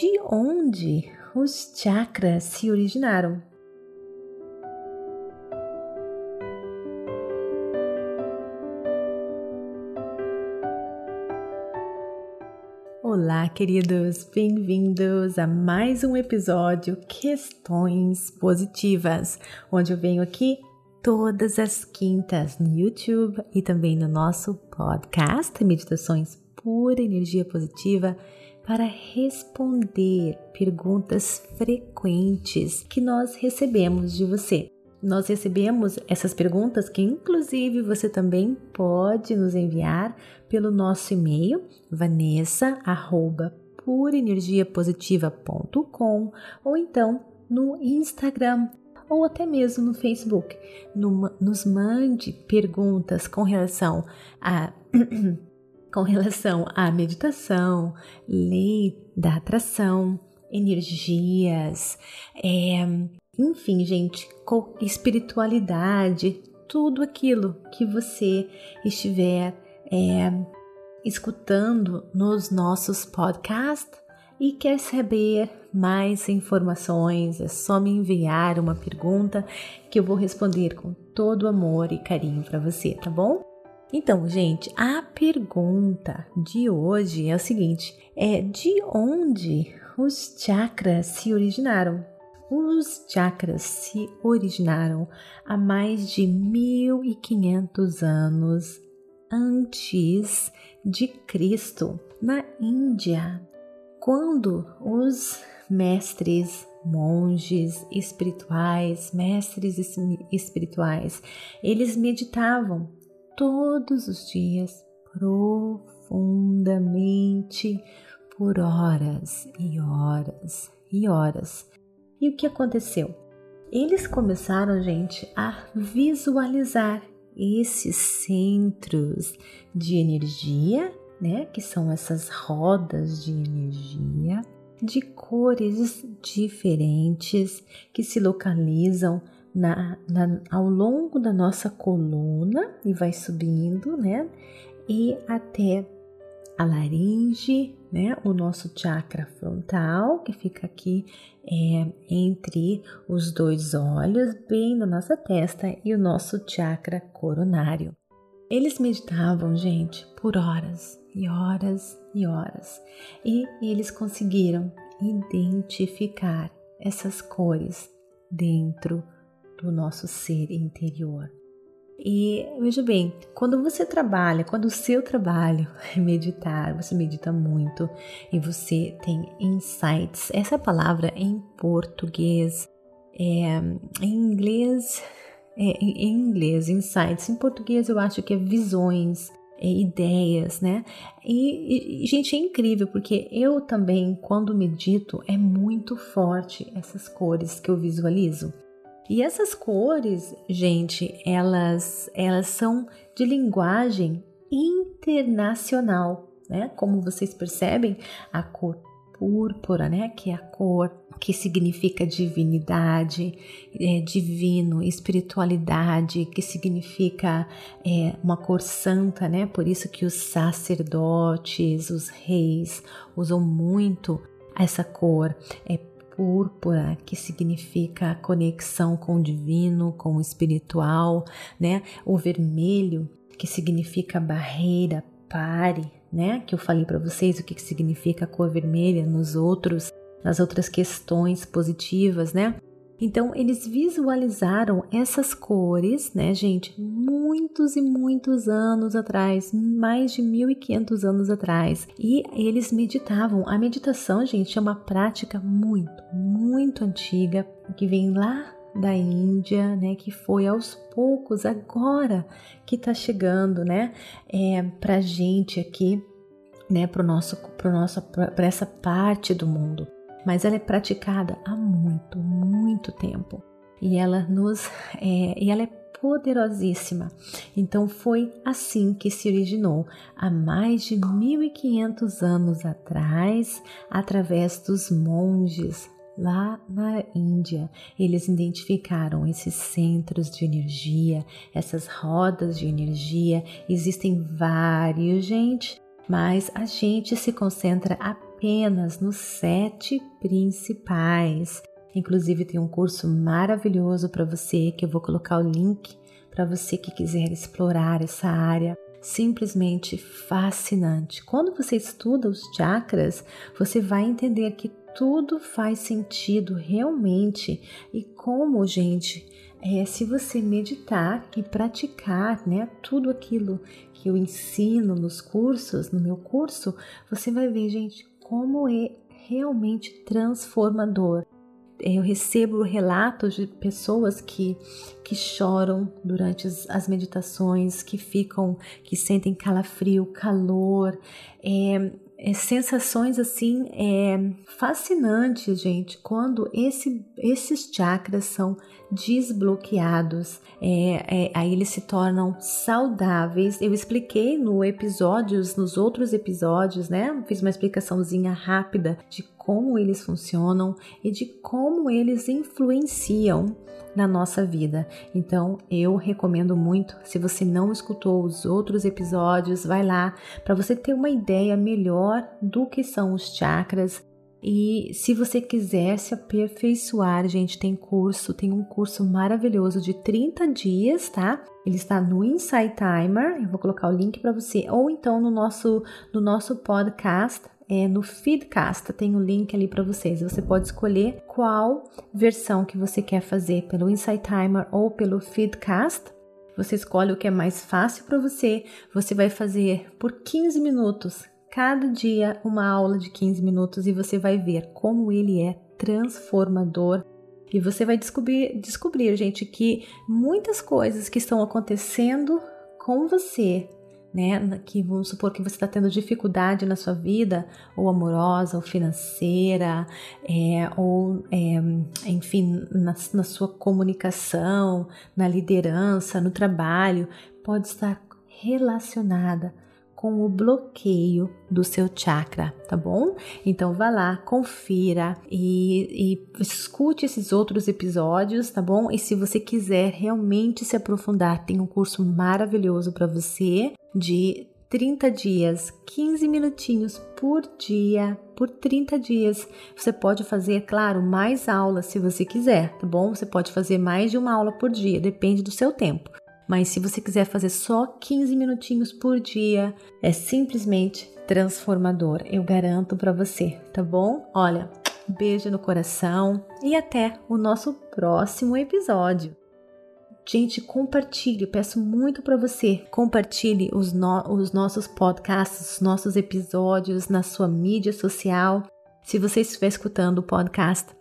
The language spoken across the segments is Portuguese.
de onde os chakras se originaram. Olá, queridos, bem-vindos a mais um episódio Questões Positivas, onde eu venho aqui todas as quintas no YouTube e também no nosso podcast Meditações Pura Energia Positiva para responder perguntas frequentes que nós recebemos de você. Nós recebemos essas perguntas que, inclusive, você também pode nos enviar pelo nosso e-mail vanessa@purenergiapositiva.com ou então no Instagram ou até mesmo no Facebook. nos mande perguntas com relação a com relação à meditação, lei da atração, energias, é, enfim, gente, espiritualidade, tudo aquilo que você estiver é, escutando nos nossos podcasts e quer saber mais informações, é só me enviar uma pergunta que eu vou responder com todo amor e carinho para você, tá bom? Então, gente, a pergunta de hoje é o seguinte: é de onde os chakras se originaram? Os chakras se originaram há mais de 1500 anos antes de Cristo, na Índia, quando os mestres, monges espirituais, mestres espirituais, eles meditavam todos os dias profundamente por horas e horas e horas e o que aconteceu? Eles começaram, gente, a visualizar esses centros de energia, né, que são essas rodas de energia de cores diferentes que se localizam na, na, ao longo da nossa coluna e vai subindo, né? E até a laringe, né? O nosso chakra frontal, que fica aqui é, entre os dois olhos, bem na nossa testa, e o nosso chakra coronário. Eles meditavam, gente, por horas e horas e horas, e eles conseguiram identificar essas cores dentro do nosso ser interior. E veja bem, quando você trabalha, quando o seu trabalho é meditar, você medita muito e você tem insights. Essa palavra em português, é, em inglês, é, em inglês, insights. Em português eu acho que é visões, é, ideias, né? E, e, gente, é incrível porque eu também, quando medito, é muito forte essas cores que eu visualizo. E essas cores, gente, elas, elas são de linguagem internacional, né? Como vocês percebem, a cor púrpura, né? Que é a cor que significa divinidade, é, divino, espiritualidade, que significa é, uma cor santa, né? Por isso que os sacerdotes, os reis usam muito essa cor. É púrpura, que significa conexão com o divino, com o espiritual, né? O vermelho, que significa barreira, pare, né? Que eu falei para vocês o que, significa a cor vermelha nos outros, nas outras questões positivas, né? Então, eles visualizaram essas cores, né, gente, muitos e muitos anos atrás, mais de 1500 anos atrás. E eles meditavam. A meditação, gente, é uma prática muito, muito antiga, que vem lá da Índia, né, que foi aos poucos agora que está chegando, né, é, para gente aqui, né, para nosso, para nosso, para essa parte do mundo mas ela é praticada há muito, muito tempo e ela nos é, e ela é poderosíssima. Então foi assim que se originou há mais de 1500 anos atrás, através dos monges lá na Índia. Eles identificaram esses centros de energia, essas rodas de energia. Existem vários, gente, mas a gente se concentra apenas apenas nos sete principais. Inclusive tem um curso maravilhoso para você que eu vou colocar o link para você que quiser explorar essa área simplesmente fascinante. Quando você estuda os chakras, você vai entender que tudo faz sentido realmente e como, gente, é, se você meditar e praticar, né, tudo aquilo que eu ensino nos cursos, no meu curso, você vai ver, gente, como é realmente transformador. Eu recebo relatos de pessoas que, que choram durante as, as meditações, que ficam, que sentem calafrio, calor, é, é, sensações assim é, fascinantes, gente, quando esse, esses chakras são desbloqueados, é, é, aí eles se tornam saudáveis. Eu expliquei no episódios, nos outros episódios, né? Fiz uma explicaçãozinha rápida de como eles funcionam e de como eles influenciam na nossa vida. Então, eu recomendo muito, se você não escutou os outros episódios, vai lá para você ter uma ideia melhor do que são os chakras. E se você quiser se aperfeiçoar, gente, tem curso, tem um curso maravilhoso de 30 dias, tá? Ele está no Insight Timer, eu vou colocar o link para você, ou então no nosso no nosso podcast é, no Feedcast, tem o um link ali para vocês. Você pode escolher qual versão que você quer fazer, pelo Insight Timer ou pelo Feedcast. Você escolhe o que é mais fácil para você. Você vai fazer por 15 minutos, cada dia uma aula de 15 minutos e você vai ver como ele é transformador e você vai descobrir, descobrir, gente, que muitas coisas que estão acontecendo com você né? Que vamos supor que você está tendo dificuldade na sua vida, ou amorosa, ou financeira, é, ou é, enfim, na, na sua comunicação, na liderança, no trabalho, pode estar relacionada com o bloqueio do seu chakra, tá bom? Então vá lá, confira e, e, escute esses outros episódios, tá bom? E se você quiser realmente se aprofundar, tem um curso maravilhoso para você de 30 dias, 15 minutinhos por dia, por 30 dias. Você pode fazer, claro, mais aulas se você quiser, tá bom? Você pode fazer mais de uma aula por dia, depende do seu tempo. Mas se você quiser fazer só 15 minutinhos por dia, é simplesmente transformador. Eu garanto para você, tá bom? Olha, beijo no coração e até o nosso próximo episódio. Gente, compartilhe, peço muito para você. Compartilhe os, no, os nossos podcasts, os nossos episódios na sua mídia social. Se você estiver escutando o podcast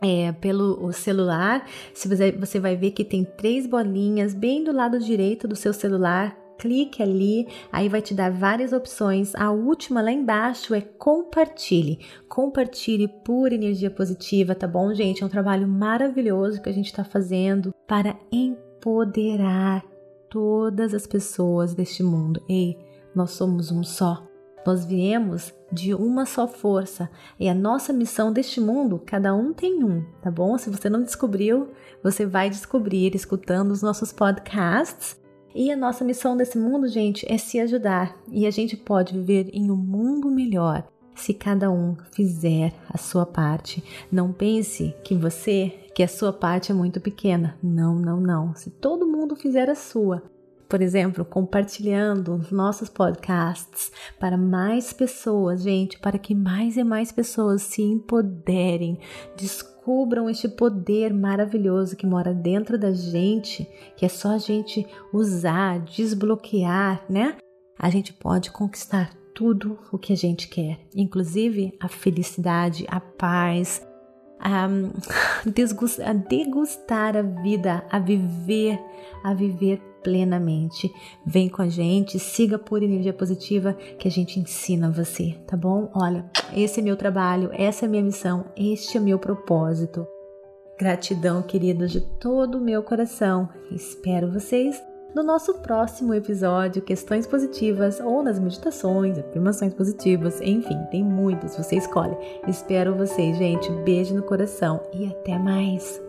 é, pelo celular, se você, você vai ver que tem três bolinhas bem do lado direito do seu celular. Clique ali, aí vai te dar várias opções. A última lá embaixo é compartilhe. Compartilhe por energia positiva, tá bom, gente? É um trabalho maravilhoso que a gente está fazendo para empoderar todas as pessoas deste mundo. Ei, nós somos um só. Nós viemos de uma só força e a nossa missão deste mundo, cada um tem um, tá bom? Se você não descobriu, você vai descobrir escutando os nossos podcasts. E a nossa missão desse mundo, gente, é se ajudar e a gente pode viver em um mundo melhor se cada um fizer a sua parte. Não pense que você, que a sua parte é muito pequena. Não, não, não. Se todo mundo fizer a sua, por exemplo, compartilhando os nossos podcasts para mais pessoas, gente, para que mais e mais pessoas se empoderem, descubram este poder maravilhoso que mora dentro da gente, que é só a gente usar, desbloquear, né? A gente pode conquistar tudo o que a gente quer, inclusive a felicidade, a paz, a, a degustar a vida, a viver, a viver plenamente. Vem com a gente, siga por energia positiva que a gente ensina você, tá bom? Olha, esse é meu trabalho, essa é minha missão, este é meu propósito. Gratidão, queridos, de todo o meu coração. Espero vocês no nosso próximo episódio, questões positivas ou nas meditações, afirmações positivas, enfim, tem muitas, você escolhe. Espero vocês, gente. Beijo no coração e até mais.